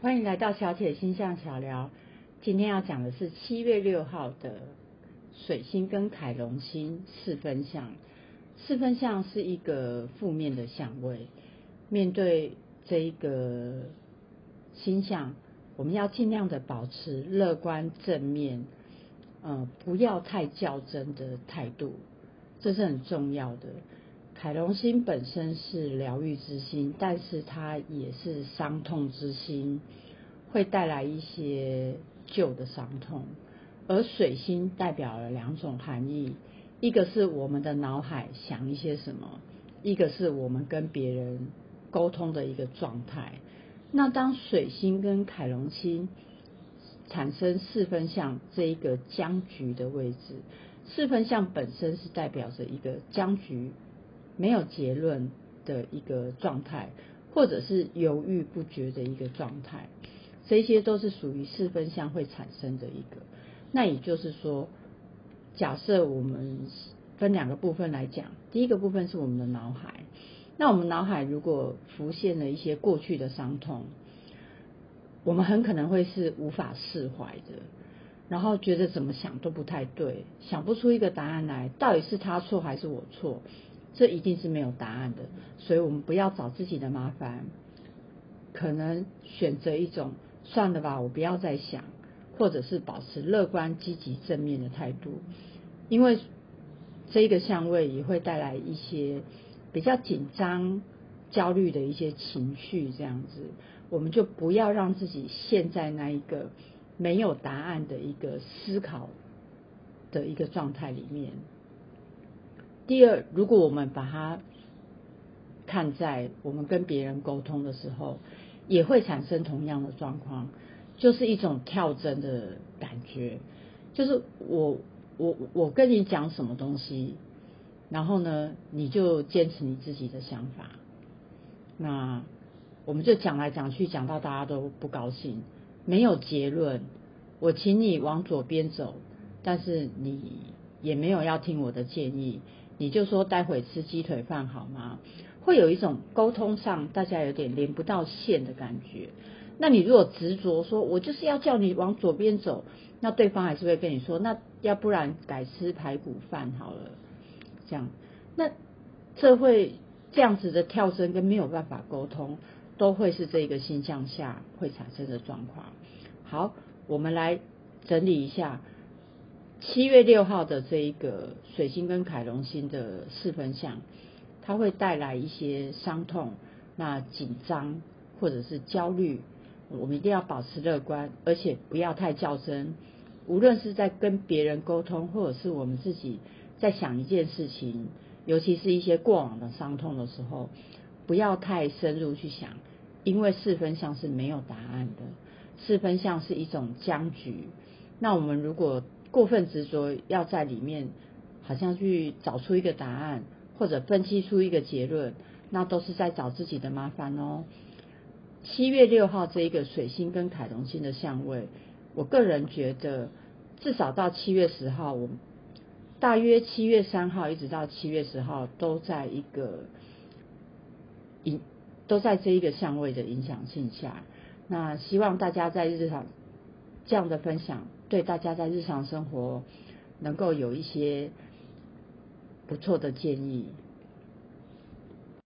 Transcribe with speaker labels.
Speaker 1: 欢迎来到小铁星象小聊。今天要讲的是七月六号的水星跟凯龙星四分相。四分相是一个负面的相位，面对这一个星象，我们要尽量的保持乐观正面，呃，不要太较真的态度，这是很重要的。凯龙星本身是疗愈之星，但是它也是伤痛之星，会带来一些旧的伤痛。而水星代表了两种含义，一个是我们的脑海想一些什么，一个是我们跟别人沟通的一个状态。那当水星跟凯龙星产生四分相这一个僵局的位置，四分相本身是代表着一个僵局。没有结论的一个状态，或者是犹豫不决的一个状态，这些都是属于四分相会产生的一个。那也就是说，假设我们分两个部分来讲，第一个部分是我们的脑海，那我们脑海如果浮现了一些过去的伤痛，我们很可能会是无法释怀的，然后觉得怎么想都不太对，想不出一个答案来，到底是他错还是我错？这一定是没有答案的，所以我们不要找自己的麻烦，可能选择一种算了吧，我不要再想，或者是保持乐观、积极、正面的态度，因为这个相位也会带来一些比较紧张、焦虑的一些情绪，这样子，我们就不要让自己陷在那一个没有答案的一个思考的一个状态里面。第二，如果我们把它看在我们跟别人沟通的时候，也会产生同样的状况，就是一种跳针的感觉。就是我我我跟你讲什么东西，然后呢，你就坚持你自己的想法。那我们就讲来讲去，讲到大家都不高兴，没有结论。我请你往左边走，但是你也没有要听我的建议。你就说待会吃鸡腿饭好吗？会有一种沟通上大家有点连不到线的感觉。那你如果执着说我就是要叫你往左边走，那对方还是会跟你说，那要不然改吃排骨饭好了。这样，那这会这样子的跳升跟没有办法沟通，都会是这个星象下会产生的状况。好，我们来整理一下。七月六号的这一个水星跟凯龙星的四分相，它会带来一些伤痛、那紧张或者是焦虑。我们一定要保持乐观，而且不要太较真。无论是在跟别人沟通，或者是我们自己在想一件事情，尤其是一些过往的伤痛的时候，不要太深入去想，因为四分相是没有答案的。四分相是一种僵局。那我们如果过分执着要在里面，好像去找出一个答案，或者分析出一个结论，那都是在找自己的麻烦哦。七月六号这一个水星跟凯龙星的相位，我个人觉得至少到七月十号，我大约七月三号一直到七月十号都在一个影都在这一个相位的影响性下。那希望大家在日常这样的分享。对大家在日常生活能够有一些不错的建议。